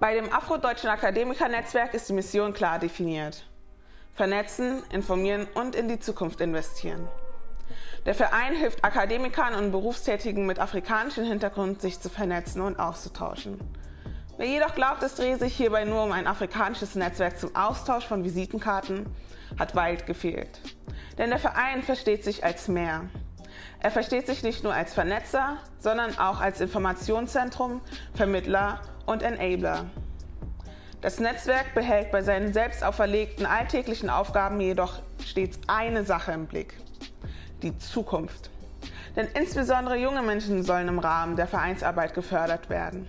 Bei dem Afrodeutschen Akademikernetzwerk ist die Mission klar definiert. Vernetzen, informieren und in die Zukunft investieren. Der Verein hilft Akademikern und Berufstätigen mit afrikanischem Hintergrund, sich zu vernetzen und auszutauschen. Wer jedoch glaubt, es drehe sich hierbei nur um ein afrikanisches Netzwerk zum Austausch von Visitenkarten, hat weit gefehlt. Denn der Verein versteht sich als mehr. Er versteht sich nicht nur als Vernetzer, sondern auch als Informationszentrum, Vermittler und Enabler. Das Netzwerk behält bei seinen selbst auferlegten alltäglichen Aufgaben jedoch stets eine Sache im Blick. Die Zukunft. Denn insbesondere junge Menschen sollen im Rahmen der Vereinsarbeit gefördert werden.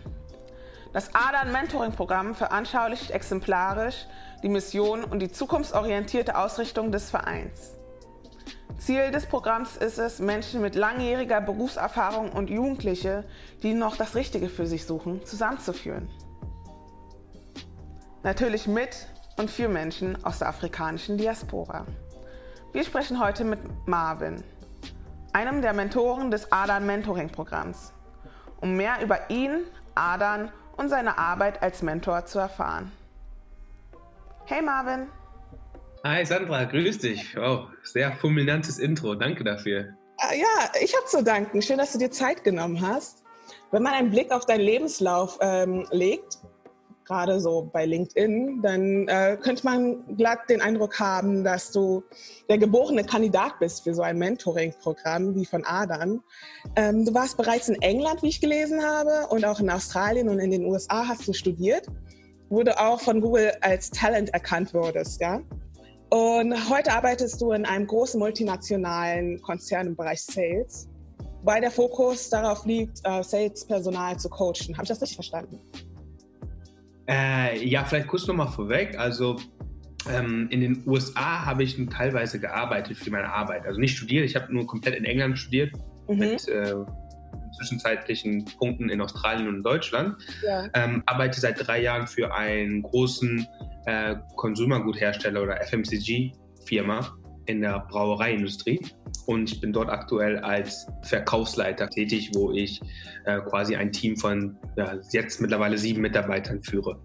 Das ADAN Mentoring Programm veranschaulicht exemplarisch die Mission und die zukunftsorientierte Ausrichtung des Vereins. Ziel des Programms ist es, Menschen mit langjähriger Berufserfahrung und Jugendliche, die noch das Richtige für sich suchen, zusammenzuführen. Natürlich mit und für Menschen aus der afrikanischen Diaspora. Wir sprechen heute mit Marvin, einem der Mentoren des ADAN Mentoring Programms, um mehr über ihn, ADAN und seine Arbeit als Mentor zu erfahren. Hey Marvin! Hi Sandra, grüß dich. Wow, sehr fulminantes Intro. Danke dafür. Ah, ja, ich habe zu danken. Schön, dass du dir Zeit genommen hast. Wenn man einen Blick auf deinen Lebenslauf ähm, legt, gerade so bei LinkedIn, dann äh, könnte man glatt den Eindruck haben, dass du der geborene Kandidat bist für so ein Mentoring-Programm wie von Adan. Ähm, du warst bereits in England, wie ich gelesen habe, und auch in Australien und in den USA hast du studiert, wo du auch von Google als Talent erkannt wurdest, ja? Und heute arbeitest du in einem großen multinationalen Konzern im Bereich Sales, weil der Fokus darauf liegt, äh, Sales-Personal zu coachen. Habe ich das richtig verstanden? Äh, ja, vielleicht kurz nochmal vorweg. Also ähm, in den USA habe ich teilweise gearbeitet für meine Arbeit. Also nicht studiert, ich habe nur komplett in England studiert mhm. mit äh, zwischenzeitlichen Punkten in Australien und Deutschland. Ja. Ähm, arbeite seit drei Jahren für einen großen äh, Konsumerguthersteller oder FMCG-Firma in der Brauereiindustrie und ich bin dort aktuell als Verkaufsleiter tätig, wo ich äh, quasi ein Team von ja, jetzt mittlerweile sieben Mitarbeitern führe.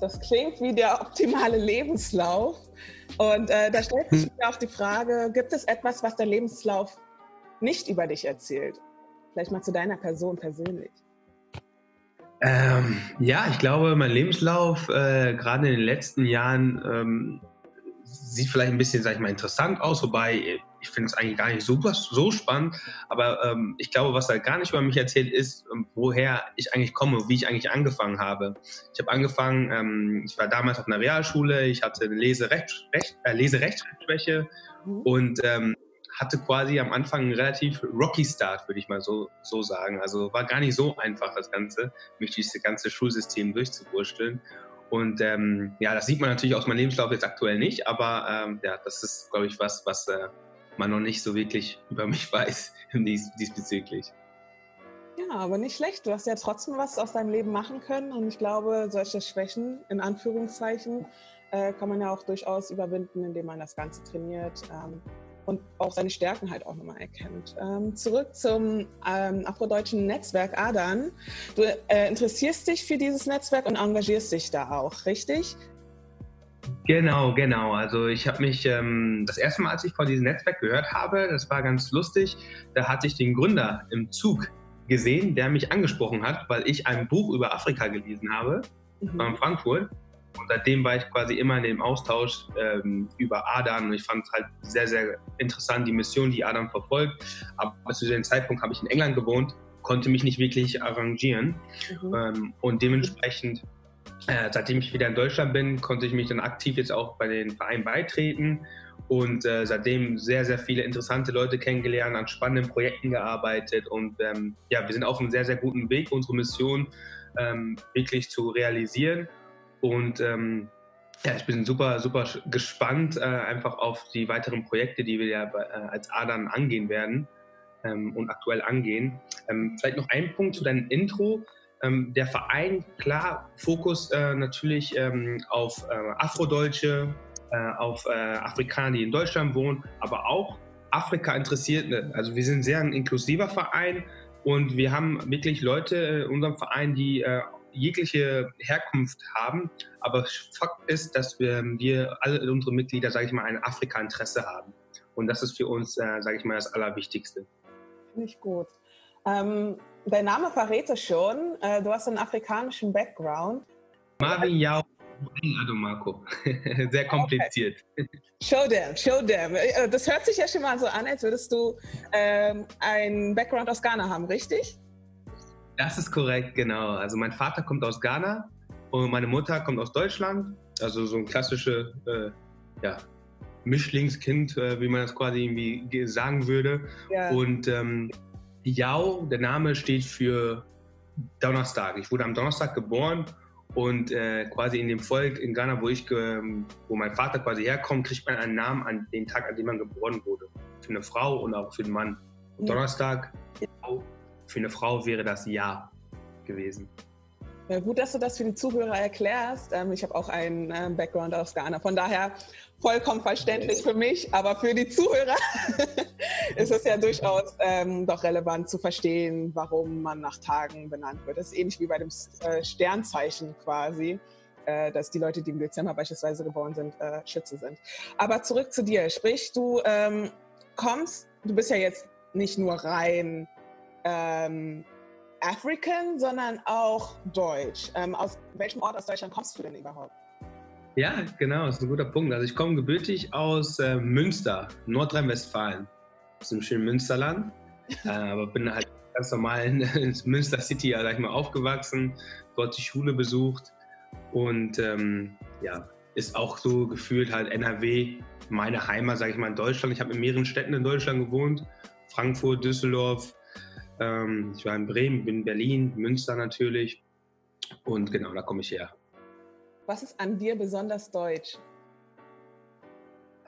Das klingt wie der optimale Lebenslauf. Und äh, da stellt sich mir auch die Frage, gibt es etwas, was der Lebenslauf nicht über dich erzählt? Vielleicht mal zu deiner Person persönlich. Ähm, ja, ich glaube, mein Lebenslauf, äh, gerade in den letzten Jahren, ähm, sieht vielleicht ein bisschen, sag ich mal, interessant aus, wobei ich finde es eigentlich gar nicht super, so spannend. Aber ähm, ich glaube, was er gar nicht über mich erzählt, ist, ähm, woher ich eigentlich komme, wie ich eigentlich angefangen habe. Ich habe angefangen, ähm, ich war damals auf einer Realschule, ich hatte eine Leserechtschwäche äh, Leserechtschwäche mhm. und ähm, hatte quasi am Anfang einen relativ rocky Start, würde ich mal so, so sagen. Also war gar nicht so einfach, das Ganze, mich durch das ganze Schulsystem durchzuwursteln. Und ähm, ja, das sieht man natürlich aus meinem Lebenslauf jetzt aktuell nicht, aber ähm, ja, das ist, glaube ich, was, was äh, man noch nicht so wirklich über mich weiß dies, diesbezüglich. Ja, aber nicht schlecht. Du hast ja trotzdem was aus deinem Leben machen können und ich glaube, solche Schwächen in Anführungszeichen äh, kann man ja auch durchaus überwinden, indem man das Ganze trainiert. Ähm, und auch seine Stärken halt auch nochmal erkennt. Ähm, zurück zum ähm, afrodeutschen Netzwerk ADAN. Du äh, interessierst dich für dieses Netzwerk und engagierst dich da auch, richtig? Genau, genau. Also ich habe mich ähm, das erste Mal, als ich von diesem Netzwerk gehört habe, das war ganz lustig, da hatte ich den Gründer im Zug gesehen, der mich angesprochen hat, weil ich ein Buch über Afrika gelesen habe, mhm. in Frankfurt. Und seitdem war ich quasi immer in dem Austausch ähm, über Adam und ich fand es halt sehr, sehr interessant, die Mission, die Adam verfolgt. Aber zu dem Zeitpunkt habe ich in England gewohnt, konnte mich nicht wirklich arrangieren mhm. ähm, und dementsprechend, äh, seitdem ich wieder in Deutschland bin, konnte ich mich dann aktiv jetzt auch bei den Vereinen beitreten und äh, seitdem sehr, sehr viele interessante Leute kennengelernt, an spannenden Projekten gearbeitet und ähm, ja, wir sind auf einem sehr, sehr guten Weg, unsere Mission ähm, wirklich zu realisieren. Und ähm, ja, ich bin super, super gespannt äh, einfach auf die weiteren Projekte, die wir ja äh, als Adern angehen werden ähm, und aktuell angehen. Ähm, vielleicht noch ein Punkt zu deinem Intro. Ähm, der Verein, klar, Fokus äh, natürlich ähm, auf äh, Afrodeutsche, äh, auf äh, Afrikaner, die in Deutschland wohnen, aber auch Afrika interessiert. Ne? Also wir sind sehr ein inklusiver Verein und wir haben wirklich Leute in unserem Verein, die jegliche Herkunft haben. Aber Fakt ist, dass wir, wir alle unsere Mitglieder, sage ich mal, ein Afrika-Interesse haben. Und das ist für uns, äh, sage ich mal, das Allerwichtigste. Finde ich gut. Ähm, dein Name verrät es schon. Äh, du hast einen afrikanischen Background. Marvin Yao also Marco. Sehr kompliziert. Okay. Show them, show them. Äh, das hört sich ja schon mal so an, als würdest du ähm, einen Background aus Ghana haben, richtig? Das ist korrekt, genau. Also mein Vater kommt aus Ghana und meine Mutter kommt aus Deutschland. Also so ein klassisches äh, ja, Mischlingskind, äh, wie man das quasi irgendwie sagen würde. Ja. Und ähm, Yao, der Name steht für Donnerstag. Ich wurde am Donnerstag geboren und äh, quasi in dem Volk in Ghana, wo ich, wo mein Vater quasi herkommt, kriegt man einen Namen an den Tag, an dem man geboren wurde. Für eine Frau und auch für den Mann. Und. Donnerstag, für eine Frau wäre das Ja gewesen. Ja, gut, dass du das für die Zuhörer erklärst. Ähm, ich habe auch einen äh, Background aus Ghana. Von daher vollkommen verständlich für mich, aber für die Zuhörer ist es ja durchaus ähm, doch relevant zu verstehen, warum man nach Tagen benannt wird. Das ist ähnlich wie bei dem äh, Sternzeichen quasi, äh, dass die Leute, die im Dezember beispielsweise geboren sind, äh, Schütze sind. Aber zurück zu dir. Sprich, du ähm, kommst, du bist ja jetzt nicht nur rein ähm, African, sondern auch Deutsch. Ähm, aus welchem Ort aus Deutschland kommst du denn überhaupt? Ja, genau, das ist ein guter Punkt. Also ich komme gebürtig aus äh, Münster, Nordrhein-Westfalen, aus dem schönen Münsterland. äh, aber bin halt ganz normal in, in Münster City, sag ich mal, aufgewachsen, dort die Schule besucht und ähm, ja, ist auch so gefühlt halt NRW meine Heimat, sage ich mal, in Deutschland. Ich habe in mehreren Städten in Deutschland gewohnt, Frankfurt, Düsseldorf, ähm, ich war in Bremen, bin in Berlin, Münster natürlich. Und genau, da komme ich her. Was ist an dir besonders deutsch?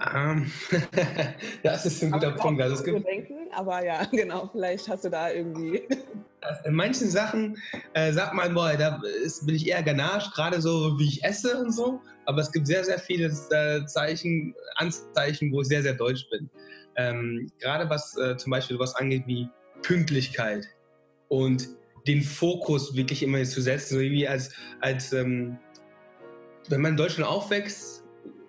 Um, ähm, das ist ein guter Punkt. Also es gibt denken, aber ja, genau, vielleicht hast du da irgendwie. In manchen Sachen äh, sagt man, boah, da ist, bin ich eher ganache, gerade so wie ich esse und so. Aber es gibt sehr, sehr viele äh, Zeichen, Anzeichen, wo ich sehr, sehr deutsch bin. Ähm, gerade was äh, zum Beispiel was angeht wie Pünktlichkeit und den Fokus wirklich immer zu setzen, so wie als, als ähm, wenn man in Deutschland aufwächst,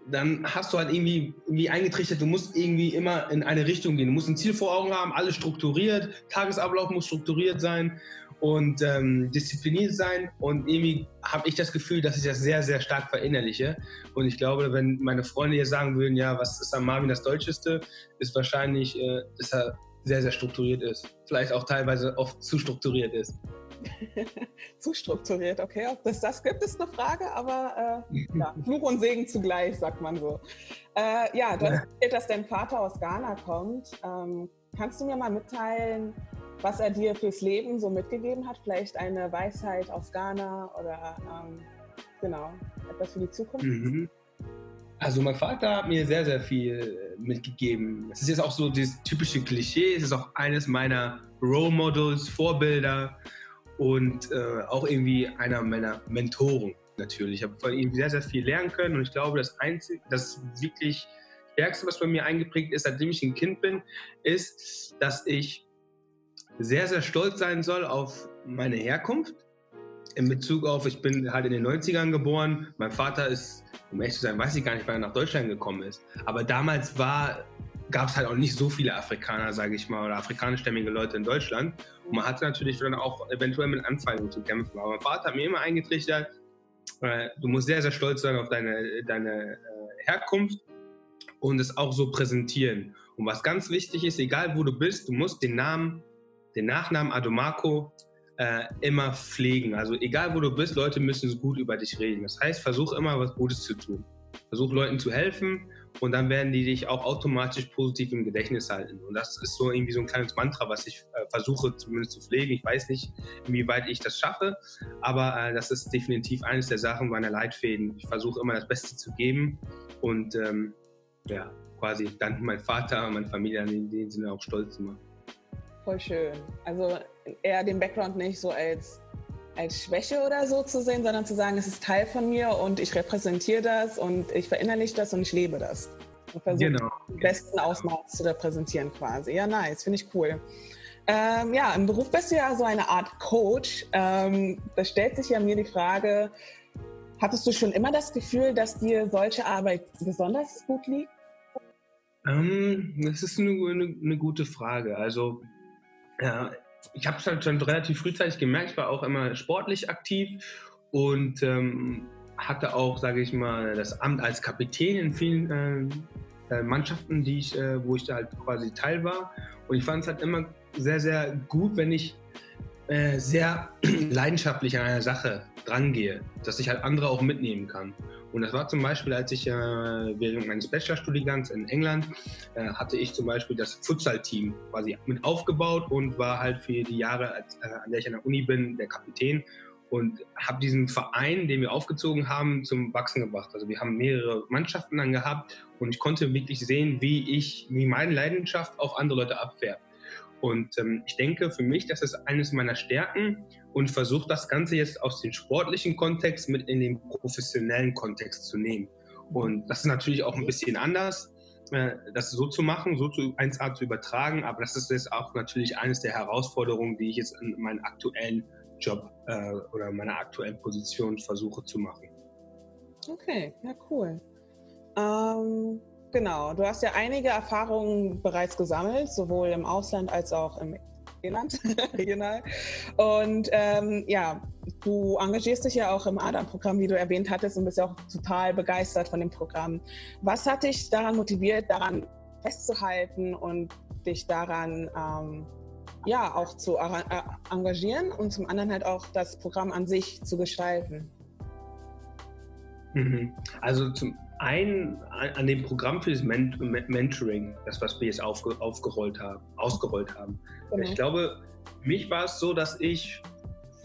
dann hast du halt irgendwie, irgendwie eingetrichtert, du musst irgendwie immer in eine Richtung gehen. Du musst ein Ziel vor Augen haben, alles strukturiert, Tagesablauf muss strukturiert sein und ähm, diszipliniert sein. Und irgendwie habe ich das Gefühl, dass ich das sehr, sehr stark verinnerliche. Und ich glaube, wenn meine Freunde hier sagen würden, ja, was ist an Marvin das Deutscheste, ist wahrscheinlich, äh, dass er sehr, sehr strukturiert ist. Vielleicht auch teilweise oft zu strukturiert ist. zu strukturiert, okay. Ob das das gibt, ist eine Frage, aber äh, ja, Fluch und Segen zugleich, sagt man so. Äh, ja, du hast erzählt, dass dein Vater aus Ghana kommt. Ähm, kannst du mir mal mitteilen, was er dir fürs Leben so mitgegeben hat? Vielleicht eine Weisheit aus Ghana oder ähm, genau, etwas für die Zukunft? Mhm. Also mein Vater hat mir sehr, sehr viel äh, mitgegeben. Es ist jetzt auch so das typische Klischee, es ist auch eines meiner Role Models, Vorbilder und äh, auch irgendwie einer meiner Mentoren natürlich. Ich habe von ihm sehr, sehr viel lernen können und ich glaube, das Einzige, das wirklich Stärkste, was bei mir eingeprägt ist, seitdem ich ein Kind bin, ist, dass ich sehr, sehr stolz sein soll auf meine Herkunft. In Bezug auf, ich bin halt in den 90ern geboren. Mein Vater ist, um ehrlich zu sein, weiß ich gar nicht, wann er nach Deutschland gekommen ist. Aber damals gab es halt auch nicht so viele Afrikaner, sage ich mal, oder afrikanischstämmige Leute in Deutschland. Und man hatte natürlich dann auch eventuell mit Anfeindungen zu kämpfen. Aber mein Vater hat mir immer eingetrichtert, äh, du musst sehr, sehr stolz sein auf deine, deine äh, Herkunft und es auch so präsentieren. Und was ganz wichtig ist, egal wo du bist, du musst den Namen, den Nachnamen Adomako äh, immer pflegen. Also egal wo du bist, Leute müssen gut über dich reden. Das heißt, versuch immer was Gutes zu tun. Versuch Leuten zu helfen und dann werden die dich auch automatisch positiv im Gedächtnis halten. Und das ist so irgendwie so ein kleines Mantra, was ich äh, versuche zumindest zu pflegen. Ich weiß nicht, inwieweit ich das schaffe, aber äh, das ist definitiv eines der Sachen meiner Leitfäden. Ich versuche immer das Beste zu geben und ähm, ja, quasi dann mein Vater und meine Familie in dem Sinne auch stolz zu machen. Voll schön. Also eher den Background nicht so als als Schwäche oder so zu sehen, sondern zu sagen, es ist Teil von mir und ich repräsentiere das und ich verinnerliche das und ich lebe das. Und versuche genau. im besten Ausmaß zu repräsentieren quasi. Ja, nice, finde ich cool. Ähm, ja, im Beruf bist du ja so eine Art Coach. Ähm, da stellt sich ja mir die Frage, hattest du schon immer das Gefühl, dass dir solche Arbeit besonders gut liegt? Ähm, das ist eine, eine, eine, gute Frage. Also, ja, ich habe es halt schon relativ frühzeitig gemerkt, ich war auch immer sportlich aktiv und ähm, hatte auch, sage ich mal, das Amt als Kapitän in vielen äh, äh, Mannschaften, die ich, äh, wo ich da halt quasi Teil war. Und ich fand es halt immer sehr, sehr gut, wenn ich äh, sehr leidenschaftlich an einer Sache drangehe, dass ich halt andere auch mitnehmen kann. Und das war zum Beispiel, als ich äh, während meines Bachelorstudiengangs in England äh, hatte ich zum Beispiel das Futsal-Team quasi mit aufgebaut und war halt für die Jahre, als, äh, an der ich an der Uni bin, der Kapitän und habe diesen Verein, den wir aufgezogen haben, zum Wachsen gebracht. Also wir haben mehrere Mannschaften dann gehabt und ich konnte wirklich sehen, wie ich, wie meine Leidenschaft auf andere Leute abfährt. Und ähm, ich denke für mich, das ist eines meiner Stärken und versuche das Ganze jetzt aus dem sportlichen Kontext mit in den professionellen Kontext zu nehmen. Und das ist natürlich auch ein bisschen anders, äh, das so zu machen, so zu 1A zu übertragen, aber das ist jetzt auch natürlich eines der Herausforderungen, die ich jetzt in meinem aktuellen Job äh, oder meiner aktuellen Position versuche zu machen. Okay, ja cool. Ähm, Genau, du hast ja einige Erfahrungen bereits gesammelt, sowohl im Ausland als auch im Inland, regional. Und ähm, ja, du engagierst dich ja auch im ADA-Programm, wie du erwähnt hattest, und bist ja auch total begeistert von dem Programm. Was hat dich daran motiviert, daran festzuhalten und dich daran ähm, ja auch zu äh, engagieren und zum anderen halt auch das Programm an sich zu gestalten? Mhm. Also zum ein, an dem Programm für das Mentoring, das was wir jetzt aufge, aufgerollt haben, ausgerollt haben. Genau. Ich glaube, mich war es so, dass ich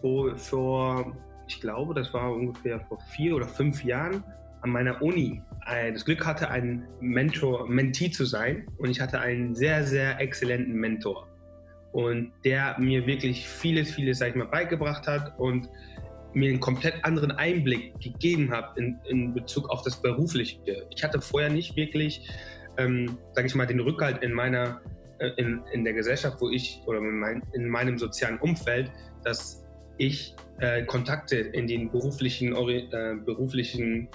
vor, vor, ich glaube, das war ungefähr vor vier oder fünf Jahren an meiner Uni äh, das Glück hatte, ein Mentor, Mentee zu sein und ich hatte einen sehr, sehr exzellenten Mentor und der mir wirklich vieles, vieles, sag ich mal, beigebracht hat und mir einen komplett anderen Einblick gegeben hat in, in Bezug auf das Berufliche. Ich hatte vorher nicht wirklich, ähm, sage ich mal, den Rückhalt in meiner, äh, in, in der Gesellschaft, wo ich oder in, mein, in meinem sozialen Umfeld, dass ich äh, Kontakte in den beruflichen, äh, beruflichen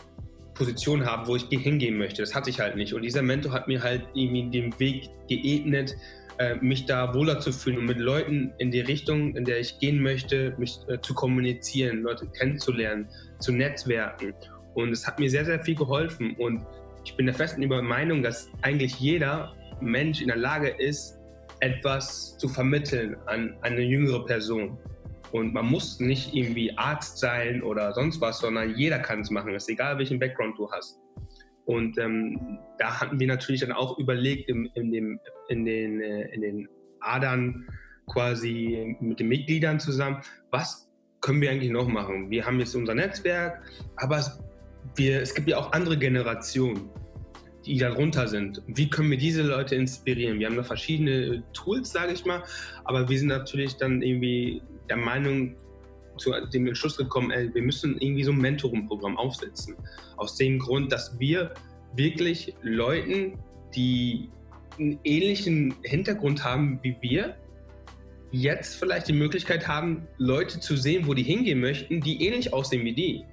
Positionen habe, wo ich hingehen möchte. Das hatte ich halt nicht. Und dieser Mentor hat mir halt irgendwie den Weg geebnet, äh, mich da wohler zu fühlen und mit Leuten in die Richtung, in der ich gehen möchte, mich äh, zu kommunizieren, Leute kennenzulernen, zu netzwerken. Und es hat mir sehr, sehr viel geholfen. Und ich bin der festen Meinung, dass eigentlich jeder Mensch in der Lage ist, etwas zu vermitteln an, an eine jüngere Person. Und man muss nicht irgendwie Arzt sein oder sonst was, sondern jeder kann es machen. Es ist egal, welchen Background du hast. Und ähm, da hatten wir natürlich dann auch überlegt, in, in, dem, in, den, äh, in den Adern quasi mit den Mitgliedern zusammen, was können wir eigentlich noch machen? Wir haben jetzt unser Netzwerk, aber wir, es gibt ja auch andere Generationen, die darunter sind. Wie können wir diese Leute inspirieren? Wir haben da verschiedene Tools, sage ich mal, aber wir sind natürlich dann irgendwie der Meinung, zu dem Entschluss gekommen, ey, wir müssen irgendwie so ein Mentoring-Programm aufsetzen. Aus dem Grund, dass wir wirklich Leuten, die einen ähnlichen Hintergrund haben wie wir, jetzt vielleicht die Möglichkeit haben, Leute zu sehen, wo die hingehen möchten, die ähnlich aussehen wie die.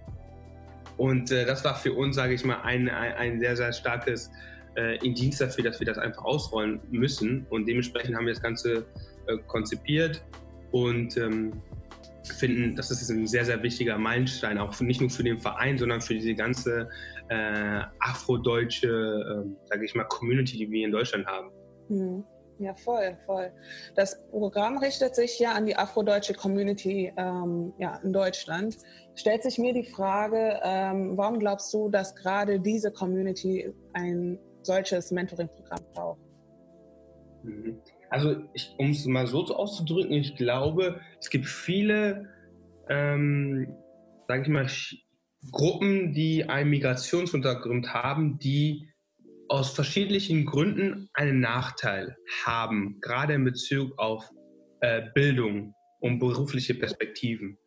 Und äh, das war für uns, sage ich mal, ein, ein, ein, sehr, sehr starkes äh, Indienst dafür, dass wir das einfach ausrollen müssen. Und dementsprechend haben wir das Ganze äh, konzipiert und ähm, finden, das ist ein sehr, sehr wichtiger Meilenstein, auch für, nicht nur für den Verein, sondern für diese ganze äh, afrodeutsche, äh, sage ich mal, Community, die wir in Deutschland haben. Hm. Ja, voll, voll. Das Programm richtet sich ja an die afrodeutsche Community ähm, ja, in Deutschland. Stellt sich mir die Frage, ähm, warum glaubst du, dass gerade diese Community ein solches Mentoring-Programm braucht? Mhm. Also, um es mal so auszudrücken, ich glaube, es gibt viele, ähm, sage ich mal, Gruppen, die einen Migrationshintergrund haben, die aus verschiedenen Gründen einen Nachteil haben, gerade in Bezug auf äh, Bildung und berufliche Perspektiven.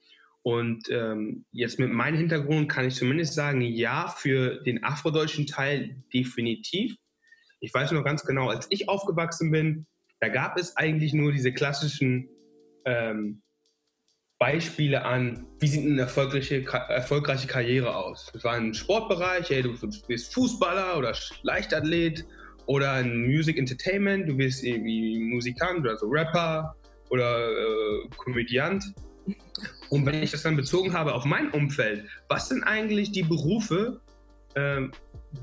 Und ähm, jetzt mit meinem Hintergrund kann ich zumindest sagen, ja, für den afrodeutschen Teil definitiv. Ich weiß noch ganz genau, als ich aufgewachsen bin, da gab es eigentlich nur diese klassischen ähm, Beispiele an, wie sieht eine erfolgreiche, erfolgreiche Karriere aus. Es war ein Sportbereich, hey, du bist Fußballer oder Leichtathlet oder ein Music Entertainment, du bist irgendwie Musikant oder so Rapper oder äh, Komödiant. Und wenn ich das dann bezogen habe auf mein Umfeld, was sind eigentlich die Berufe, äh,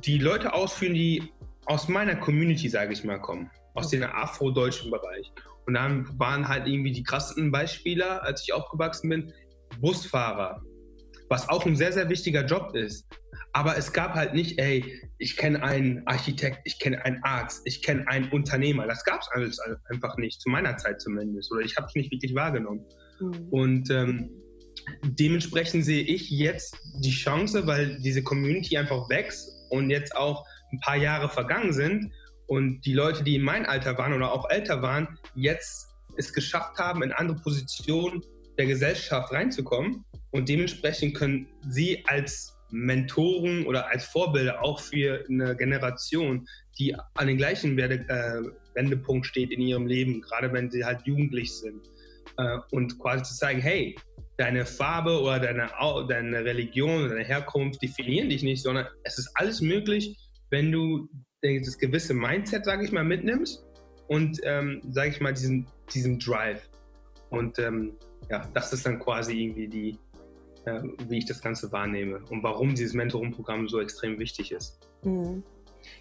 die Leute ausführen, die aus meiner Community, sage ich mal, kommen, aus dem afrodeutschen Bereich. Und dann waren halt irgendwie die krassesten Beispiele, als ich aufgewachsen bin, Busfahrer, was auch ein sehr, sehr wichtiger Job ist. Aber es gab halt nicht, ey, ich kenne einen Architekt, ich kenne einen Arzt, ich kenne einen Unternehmer. Das gab es alles einfach nicht, zu meiner Zeit zumindest. Oder ich habe es nicht wirklich wahrgenommen. Mhm. Und ähm, dementsprechend sehe ich jetzt die Chance, weil diese Community einfach wächst und jetzt auch ein paar Jahre vergangen sind und die Leute, die in mein Alter waren oder auch älter waren, jetzt es geschafft haben, in andere Positionen der Gesellschaft reinzukommen. Und dementsprechend können sie als Mentoren oder als Vorbilder auch für eine Generation, die an den gleichen Werde, äh, Wendepunkt steht in ihrem Leben, gerade wenn sie halt jugendlich sind. Äh, und quasi zu zeigen, hey, deine Farbe oder deine, deine Religion deine Herkunft definieren dich nicht, sondern es ist alles möglich, wenn du das gewisse Mindset, sage ich mal, mitnimmst und, ähm, sage ich mal, diesen, diesen Drive. Und ähm, ja, das ist dann quasi irgendwie die, äh, wie ich das Ganze wahrnehme und warum dieses Mentoring-Programm so extrem wichtig ist. Mhm.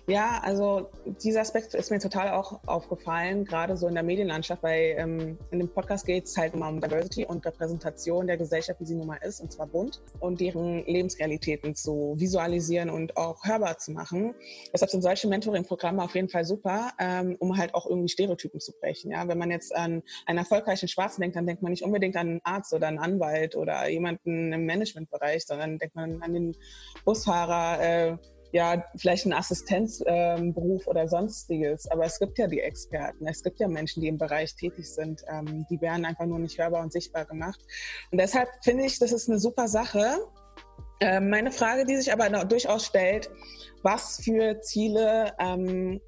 Ja, also dieser Aspekt ist mir total auch aufgefallen, gerade so in der Medienlandschaft, weil ähm, in dem Podcast geht es halt immer um Diversity und Repräsentation der Gesellschaft, wie sie nun mal ist, und zwar bunt, und deren Lebensrealitäten zu visualisieren und auch hörbar zu machen. Deshalb sind solche Mentoring-Programme auf jeden Fall super, ähm, um halt auch irgendwie Stereotypen zu brechen. Ja? Wenn man jetzt an einen erfolgreichen Schwarzen denkt, dann denkt man nicht unbedingt an einen Arzt oder einen Anwalt oder jemanden im Managementbereich, sondern denkt man an den Busfahrer, äh, ja, vielleicht ein Assistenzberuf ähm, oder sonstiges. Aber es gibt ja die Experten, es gibt ja Menschen, die im Bereich tätig sind. Ähm, die werden einfach nur nicht hörbar und sichtbar gemacht. Und deshalb finde ich, das ist eine super Sache. Ähm, meine Frage, die sich aber durchaus stellt, was für Ziele ähm,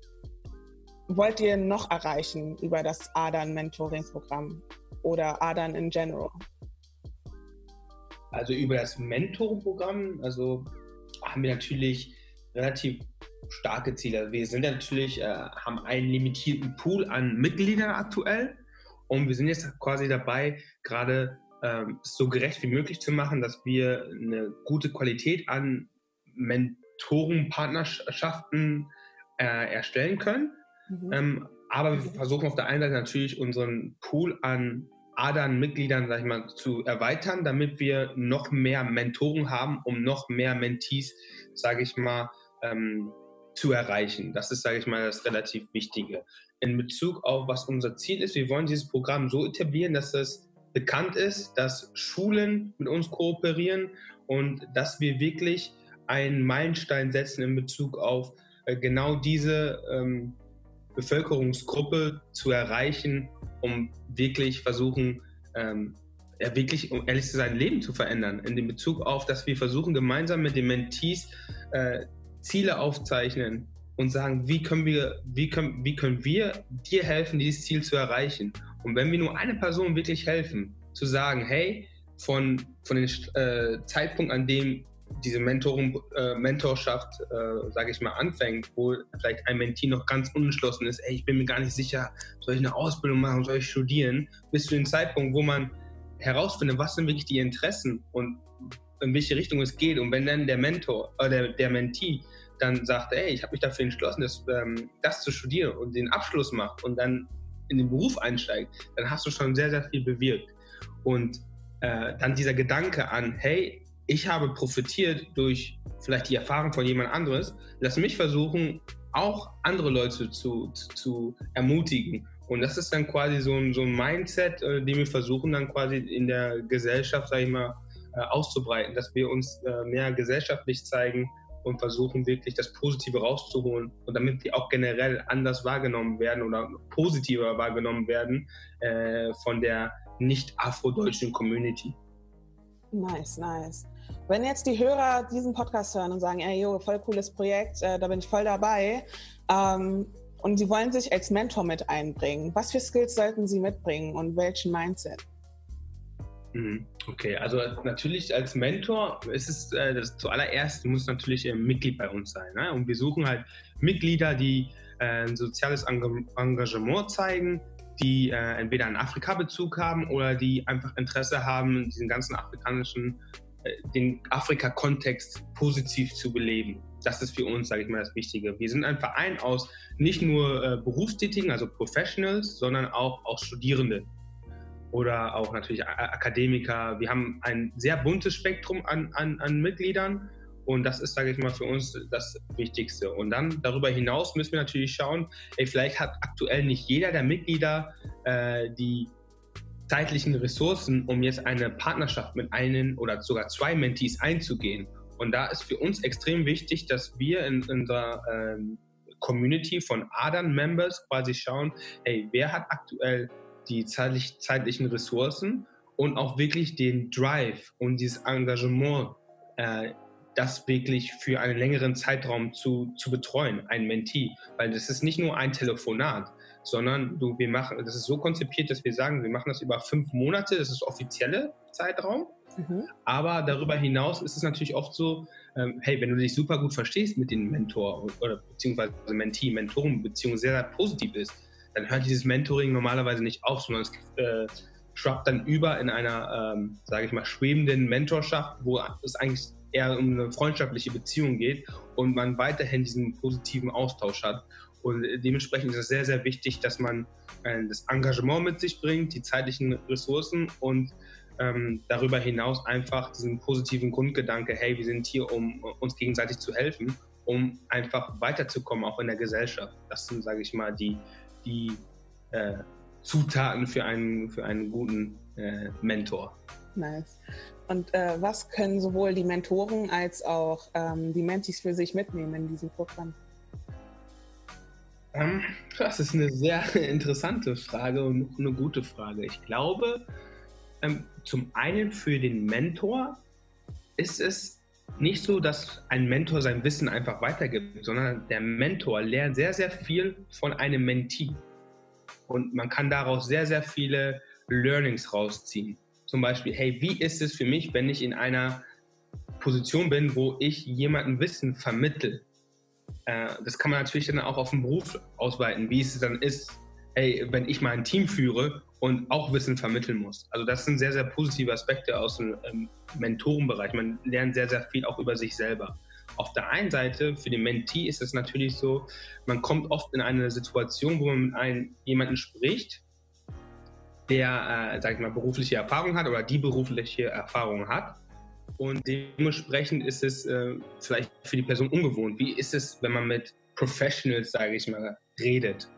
wollt ihr noch erreichen über das ADAN-Mentoring-Programm oder ADAN in general? Also über das Mentoring-Programm, also haben wir natürlich relativ starke Ziele. Wir sind natürlich, äh, haben einen limitierten Pool an Mitgliedern aktuell und wir sind jetzt quasi dabei, gerade ähm, so gerecht wie möglich zu machen, dass wir eine gute Qualität an Mentorenpartnerschaften äh, erstellen können. Mhm. Ähm, aber wir versuchen auf der einen Seite natürlich unseren Pool an Adern-Mitgliedern, sag ich mal, zu erweitern, damit wir noch mehr Mentoren haben, um noch mehr Mentees, sage ich mal, ähm, zu erreichen. Das ist, sage ich mal, das relativ Wichtige. In Bezug auf, was unser Ziel ist, wir wollen dieses Programm so etablieren, dass es bekannt ist, dass Schulen mit uns kooperieren und dass wir wirklich einen Meilenstein setzen in Bezug auf äh, genau diese ähm, Bevölkerungsgruppe zu erreichen, um wirklich versuchen, ähm, ja, wirklich, um ehrlich zu sein, Leben zu verändern. In dem Bezug auf, dass wir versuchen, gemeinsam mit den Mentees äh, Ziele aufzeichnen und sagen, wie können wir, wie können, wie können wir dir helfen, dieses Ziel zu erreichen? Und wenn wir nur eine Person wirklich helfen, zu sagen, hey, von, von dem äh, Zeitpunkt, an dem diese Mentoring, äh, Mentorschaft, äh, sage ich mal, anfängt, wo vielleicht ein Mentee noch ganz unentschlossen ist, ey, ich bin mir gar nicht sicher, soll ich eine Ausbildung machen, soll ich studieren, bis zu dem Zeitpunkt, wo man herausfindet, was sind wirklich die Interessen und in welche Richtung es geht. Und wenn dann der Mentor, äh, der, der Mentee dann sagt, ey, ich habe mich dafür entschlossen, das, ähm, das zu studieren und den Abschluss macht und dann in den Beruf einsteigt, dann hast du schon sehr, sehr viel bewirkt. Und äh, dann dieser Gedanke an, hey, ich habe profitiert durch vielleicht die Erfahrung von jemand anderes, lass mich versuchen, auch andere Leute zu, zu, zu ermutigen. Und das ist dann quasi so ein, so ein Mindset, äh, den wir versuchen dann quasi in der Gesellschaft, sag ich mal, auszubreiten, dass wir uns äh, mehr gesellschaftlich zeigen und versuchen wirklich das Positive rauszuholen und damit wir auch generell anders wahrgenommen werden oder positiver wahrgenommen werden äh, von der nicht afrodeutschen Community. Nice, nice. Wenn jetzt die Hörer diesen Podcast hören und sagen, ey, yo, voll cooles Projekt, äh, da bin ich voll dabei, ähm, und Sie wollen sich als Mentor mit einbringen. Was für Skills sollten Sie mitbringen und welchen Mindset? Mhm. Okay, also natürlich als Mentor ist es äh, das zuallererst muss natürlich ein Mitglied bei uns sein. Ne? Und wir suchen halt Mitglieder, die äh, ein soziales Engagement zeigen, die äh, entweder einen Afrika-Bezug haben oder die einfach Interesse haben, diesen ganzen afrikanischen, äh, den Afrika-Kontext positiv zu beleben. Das ist für uns, sage ich mal, das Wichtige. Wir sind ein Verein aus nicht nur äh, Berufstätigen, also Professionals, sondern auch aus Studierenden oder auch natürlich Akademiker. Wir haben ein sehr buntes Spektrum an, an, an Mitgliedern und das ist, sage ich mal, für uns das Wichtigste. Und dann darüber hinaus müssen wir natürlich schauen, ey, vielleicht hat aktuell nicht jeder der Mitglieder äh, die zeitlichen Ressourcen, um jetzt eine Partnerschaft mit einem oder sogar zwei Mentees einzugehen. Und da ist für uns extrem wichtig, dass wir in unserer ähm, Community von Adern-Members quasi schauen, hey, wer hat aktuell die zeitlich, zeitlichen Ressourcen und auch wirklich den Drive und dieses Engagement, äh, das wirklich für einen längeren Zeitraum zu, zu betreuen, ein Mentee. Weil das ist nicht nur ein Telefonat, sondern du, wir machen, das ist so konzipiert, dass wir sagen, wir machen das über fünf Monate, das ist offizielle Zeitraum. Mhm. Aber darüber hinaus ist es natürlich oft so, ähm, hey, wenn du dich super gut verstehst mit dem Mentor oder beziehungsweise Mentee, Mentorenbeziehung sehr, sehr positiv ist, dann hört dieses Mentoring normalerweise nicht auf, sondern es äh, schwappt dann über in einer, ähm, sage ich mal, schwebenden Mentorschaft, wo es eigentlich eher um eine freundschaftliche Beziehung geht und man weiterhin diesen positiven Austausch hat. Und dementsprechend ist es sehr, sehr wichtig, dass man äh, das Engagement mit sich bringt, die zeitlichen Ressourcen und ähm, darüber hinaus einfach diesen positiven Grundgedanke, hey, wir sind hier, um uns gegenseitig zu helfen, um einfach weiterzukommen, auch in der Gesellschaft. Das sind, sage ich mal, die, die äh, Zutaten für einen, für einen guten äh, Mentor. Nice. Und äh, was können sowohl die Mentoren als auch ähm, die Mentis für sich mitnehmen in diesem Programm? Ähm, das ist eine sehr interessante Frage und eine gute Frage. Ich glaube, ähm, zum einen für den Mentor ist es nicht so, dass ein Mentor sein Wissen einfach weitergibt, sondern der Mentor lernt sehr, sehr viel von einem Mentee. Und man kann daraus sehr, sehr viele Learnings rausziehen. Zum Beispiel, hey, wie ist es für mich, wenn ich in einer Position bin, wo ich jemandem Wissen vermittel? Äh, das kann man natürlich dann auch auf den Beruf ausweiten, wie es dann ist, hey, wenn ich mal ein Team führe und auch Wissen vermitteln muss. Also das sind sehr, sehr positive Aspekte aus dem ähm, Mentorenbereich. Man lernt sehr, sehr viel auch über sich selber. Auf der einen Seite, für den Mentee ist es natürlich so, man kommt oft in eine Situation, wo man mit einem, jemandem spricht, der, äh, sag ich mal, berufliche Erfahrung hat oder die berufliche Erfahrung hat. Und dementsprechend ist es äh, vielleicht für die Person ungewohnt. Wie ist es, wenn man mit Professionals, sage ich mal, redet?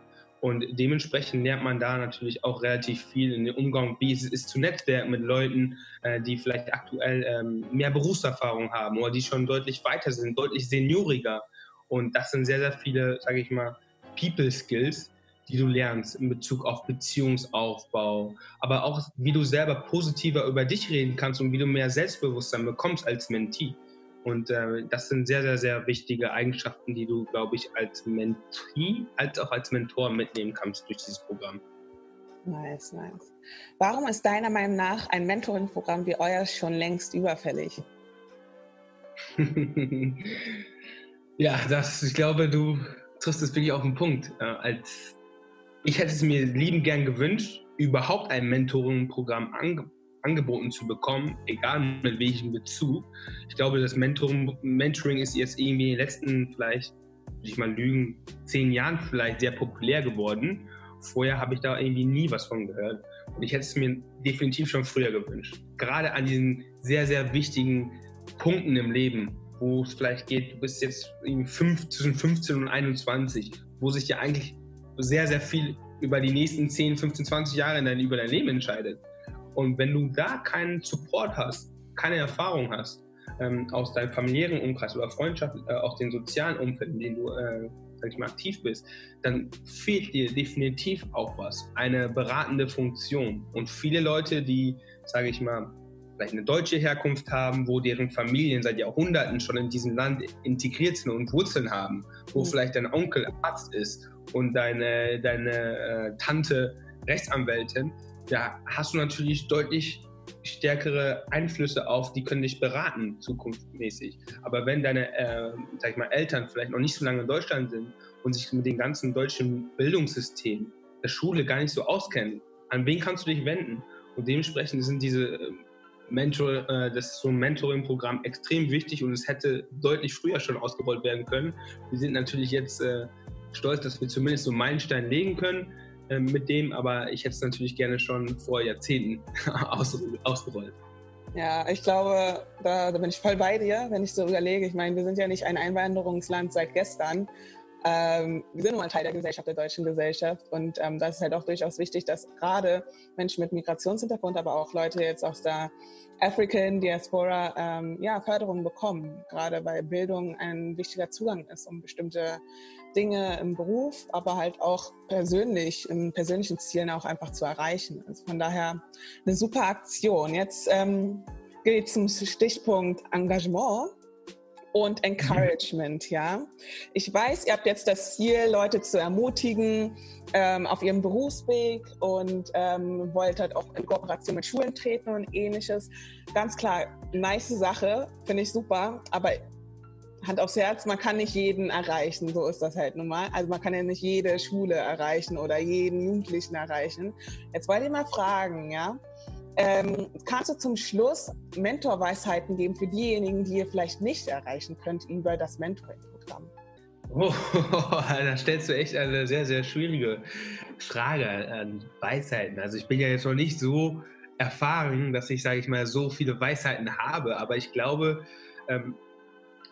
Und dementsprechend lernt man da natürlich auch relativ viel in dem Umgang, wie es ist zu netzwerken mit Leuten, äh, die vielleicht aktuell ähm, mehr Berufserfahrung haben oder die schon deutlich weiter sind, deutlich senioriger. Und das sind sehr, sehr viele, sage ich mal, People Skills, die du lernst in Bezug auf Beziehungsaufbau, aber auch wie du selber positiver über dich reden kannst und wie du mehr Selbstbewusstsein bekommst als Mentee. Und äh, das sind sehr, sehr, sehr wichtige Eigenschaften, die du, glaube ich, als Mentee als auch als Mentor mitnehmen kannst durch dieses Programm. Nice, nice. Warum ist deiner Meinung nach ein Mentoring-Programm wie euer schon längst überfällig? ja, das, ich glaube, du triffst es wirklich auf den Punkt. Äh, als ich hätte es mir lieben gern gewünscht, überhaupt ein Mentoring-Programm angeboten zu bekommen, egal mit welchem Bezug. Ich glaube, das Mentoring, Mentoring ist jetzt irgendwie in den letzten, vielleicht, würde ich mal lügen, zehn Jahren vielleicht sehr populär geworden. Vorher habe ich da irgendwie nie was von gehört. Und ich hätte es mir definitiv schon früher gewünscht. Gerade an diesen sehr, sehr wichtigen Punkten im Leben, wo es vielleicht geht, du bist jetzt fünf, zwischen 15 und 21, wo sich ja eigentlich sehr, sehr viel über die nächsten 10, 15, 20 Jahre in dein, über dein Leben entscheidet. Und wenn du da keinen Support hast, keine Erfahrung hast ähm, aus deinem familiären Umkreis oder Freundschaft, äh, aus den sozialen Umfelden, in denen du äh, sag ich mal, aktiv bist, dann fehlt dir definitiv auch was, eine beratende Funktion. Und viele Leute, die, sage ich mal, vielleicht eine deutsche Herkunft haben, wo deren Familien seit Jahrhunderten schon in diesem Land integriert sind und Wurzeln haben, wo mhm. vielleicht dein Onkel Arzt ist und deine, deine äh, Tante Rechtsanwältin, da hast du natürlich deutlich stärkere Einflüsse auf, die können dich beraten zukunftsmäßig. Aber wenn deine äh, sag ich mal, Eltern vielleicht noch nicht so lange in Deutschland sind und sich mit dem ganzen deutschen Bildungssystem, der Schule gar nicht so auskennen, an wen kannst du dich wenden? Und dementsprechend sind diese ähm, Mentor, äh, das so ein Mentoring-Programm extrem wichtig und es hätte deutlich früher schon ausgerollt werden können. Wir sind natürlich jetzt äh, stolz, dass wir zumindest so einen Meilenstein legen können mit dem, aber ich hätte es natürlich gerne schon vor Jahrzehnten aus, ausgerollt. Ja, ich glaube, da, da, bin ich voll bei dir, wenn ich so überlege. Ich meine, wir sind ja nicht ein Einwanderungsland seit gestern. Ähm, wir sind nun mal Teil der Gesellschaft, der deutschen Gesellschaft. Und ähm, das ist halt auch durchaus wichtig, dass gerade Menschen mit Migrationshintergrund, aber auch Leute jetzt aus der African Diaspora ähm, ja, Förderung bekommen, gerade weil Bildung ein wichtiger Zugang ist, um bestimmte Dinge im Beruf, aber halt auch persönlich, in persönlichen Zielen auch einfach zu erreichen. Also von daher eine super Aktion. Jetzt ähm, geht zum Stichpunkt Engagement und Encouragement, ja. Ich weiß, ihr habt jetzt das Ziel, Leute zu ermutigen ähm, auf ihrem Berufsweg und ähm, wollt halt auch in Kooperation mit Schulen treten und ähnliches. Ganz klar, nice Sache, finde ich super, aber Hand aufs Herz, man kann nicht jeden erreichen, so ist das halt nun mal. Also man kann ja nicht jede Schule erreichen oder jeden Jugendlichen erreichen. Jetzt wollte ich mal fragen, ja, ähm, kannst du zum Schluss Mentorweisheiten geben für diejenigen, die ihr vielleicht nicht erreichen könnt über das Mentoring-Programm? Oh, da stellst du echt eine sehr, sehr schwierige Frage an Weisheiten. Also ich bin ja jetzt noch nicht so erfahren, dass ich, sage ich mal, so viele Weisheiten habe, aber ich glaube, ähm,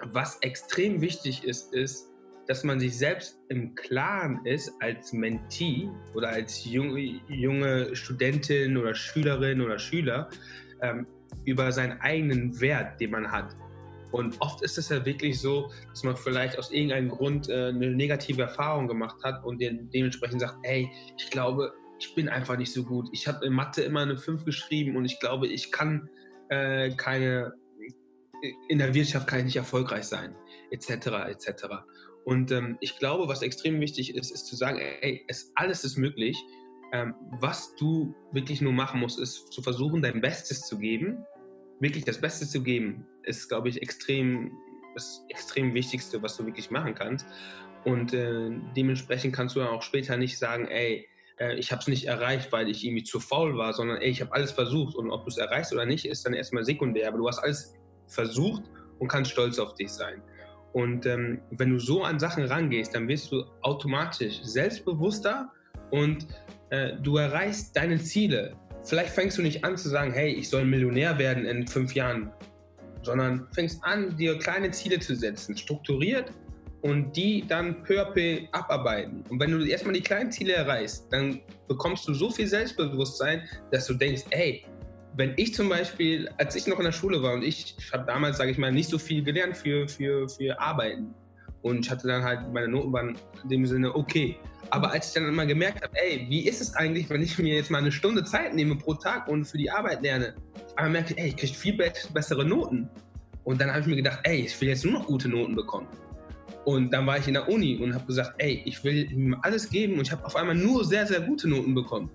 was extrem wichtig ist, ist, dass man sich selbst im Klaren ist als Mentee oder als junge, junge Studentin oder Schülerin oder Schüler ähm, über seinen eigenen Wert, den man hat. Und oft ist es ja wirklich so, dass man vielleicht aus irgendeinem Grund äh, eine negative Erfahrung gemacht hat und de dementsprechend sagt, hey, ich glaube, ich bin einfach nicht so gut. Ich habe in Mathe immer eine 5 geschrieben und ich glaube, ich kann äh, keine, in der Wirtschaft kann ich nicht erfolgreich sein, etc., etc. Und ähm, ich glaube, was extrem wichtig ist, ist zu sagen, ey, es, alles ist möglich. Ähm, was du wirklich nur machen musst, ist zu versuchen, dein Bestes zu geben. Wirklich das Beste zu geben, ist, glaube ich, extrem, das extrem Wichtigste, was du wirklich machen kannst. Und äh, dementsprechend kannst du dann auch später nicht sagen, ey, äh, ich habe es nicht erreicht, weil ich irgendwie zu faul war, sondern ey, ich habe alles versucht. Und ob du es erreichst oder nicht, ist dann erstmal sekundär. Aber du hast alles versucht und kannst stolz auf dich sein. Und ähm, wenn du so an Sachen rangehst, dann wirst du automatisch selbstbewusster und äh, du erreichst deine Ziele. Vielleicht fängst du nicht an zu sagen, hey, ich soll Millionär werden in fünf Jahren, sondern fängst an, dir kleine Ziele zu setzen, strukturiert und die dann peu à peu abarbeiten. Und wenn du erstmal die kleinen Ziele erreichst, dann bekommst du so viel Selbstbewusstsein, dass du denkst, hey, wenn ich zum Beispiel, als ich noch in der Schule war und ich, ich habe damals, sage ich mal, nicht so viel gelernt für, für, für Arbeiten. Und ich hatte dann halt, meine Noten waren in dem Sinne okay. Aber als ich dann immer gemerkt habe, ey, wie ist es eigentlich, wenn ich mir jetzt mal eine Stunde Zeit nehme pro Tag und für die Arbeit lerne, aber merke ich, ey, ich kriege viel bessere Noten. Und dann habe ich mir gedacht, ey, ich will jetzt nur noch gute Noten bekommen. Und dann war ich in der Uni und habe gesagt, ey, ich will ihm alles geben und ich habe auf einmal nur sehr, sehr gute Noten bekommen.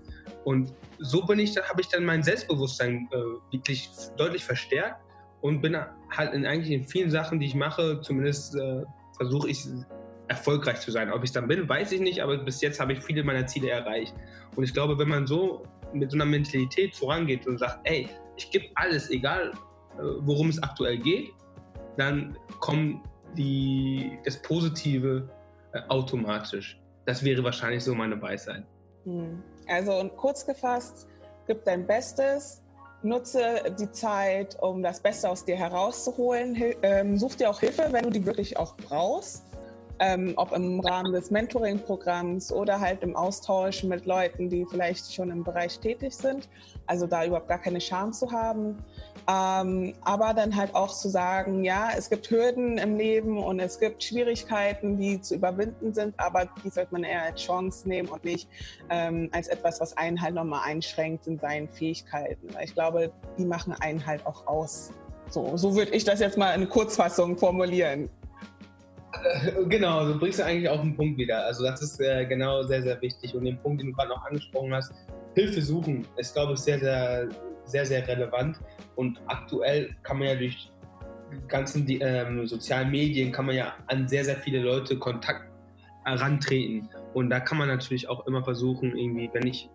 Und so bin ich, habe ich dann mein Selbstbewusstsein äh, wirklich deutlich verstärkt und bin halt in eigentlich in vielen Sachen, die ich mache, zumindest äh, versuche ich erfolgreich zu sein. Ob ich es dann bin, weiß ich nicht, aber bis jetzt habe ich viele meiner Ziele erreicht. Und ich glaube, wenn man so mit so einer Mentalität vorangeht und sagt, ey, ich gebe alles, egal äh, worum es aktuell geht, dann kommt die, das Positive äh, automatisch. Das wäre wahrscheinlich so meine Weisheit. Hm. Also kurz gefasst, gib dein Bestes, nutze die Zeit, um das Beste aus dir herauszuholen. Ähm, such dir auch Hilfe, wenn du die wirklich auch brauchst. Ähm, ob im Rahmen des Mentoring-Programms oder halt im Austausch mit Leuten, die vielleicht schon im Bereich tätig sind. Also da überhaupt gar keine Scham zu haben. Ähm, aber dann halt auch zu sagen, ja, es gibt Hürden im Leben und es gibt Schwierigkeiten, die zu überwinden sind, aber die sollte man eher als Chance nehmen und nicht ähm, als etwas, was einen halt nochmal einschränkt in seinen Fähigkeiten. Weil ich glaube, die machen einen halt auch aus. So, so würde ich das jetzt mal in Kurzfassung formulieren. Genau, du bringst eigentlich auch einen Punkt wieder. Also das ist äh, genau sehr, sehr wichtig. Und den Punkt, den du gerade noch angesprochen hast, Hilfe suchen, ist, glaube ich, sehr, sehr, sehr, sehr relevant. Und aktuell kann man ja durch ganzen die, ähm, sozialen Medien, kann man ja an sehr, sehr viele Leute Kontakt herantreten. Und da kann man natürlich auch immer versuchen, irgendwie, wenn ich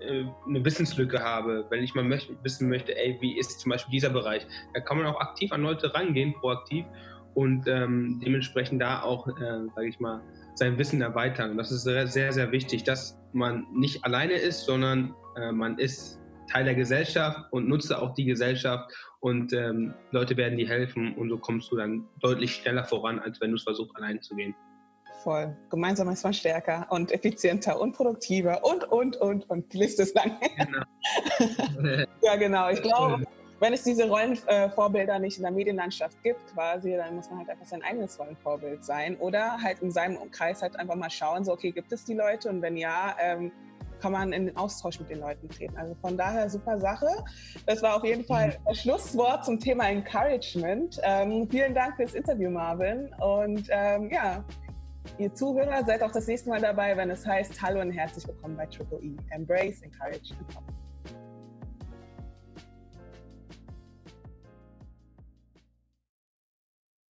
äh, eine Wissenslücke habe, wenn ich mal möchte, wissen möchte, ey, wie ist zum Beispiel dieser Bereich, da kann man auch aktiv an Leute rangehen, proaktiv und ähm, dementsprechend da auch, äh, sage ich mal, sein Wissen erweitern. Und das ist sehr, sehr, wichtig, dass man nicht alleine ist, sondern äh, man ist Teil der Gesellschaft und nutze auch die Gesellschaft und ähm, Leute werden dir helfen und so kommst du dann deutlich schneller voran, als wenn du es versuchst, allein zu gehen. Voll. Gemeinsam ist man stärker und effizienter und produktiver und, und, und, und die Liste ist lang. Genau. ja, genau. Ich glaube, wenn es diese Rollenvorbilder nicht in der Medienlandschaft gibt, quasi, dann muss man halt einfach sein eigenes Rollenvorbild sein oder halt in seinem Umkreis halt einfach mal schauen, so, okay, gibt es die Leute und wenn ja, ähm, kann man in den Austausch mit den Leuten treten. Also von daher super Sache. Das war auf jeden Fall mhm. das Schlusswort zum Thema Encouragement. Ähm, vielen Dank fürs Interview, Marvin. Und ähm, ja, ihr Zuhörer seid auch das nächste Mal dabei, wenn es heißt Hallo und herzlich willkommen bei Triple E. Embrace, Encourage and Pop.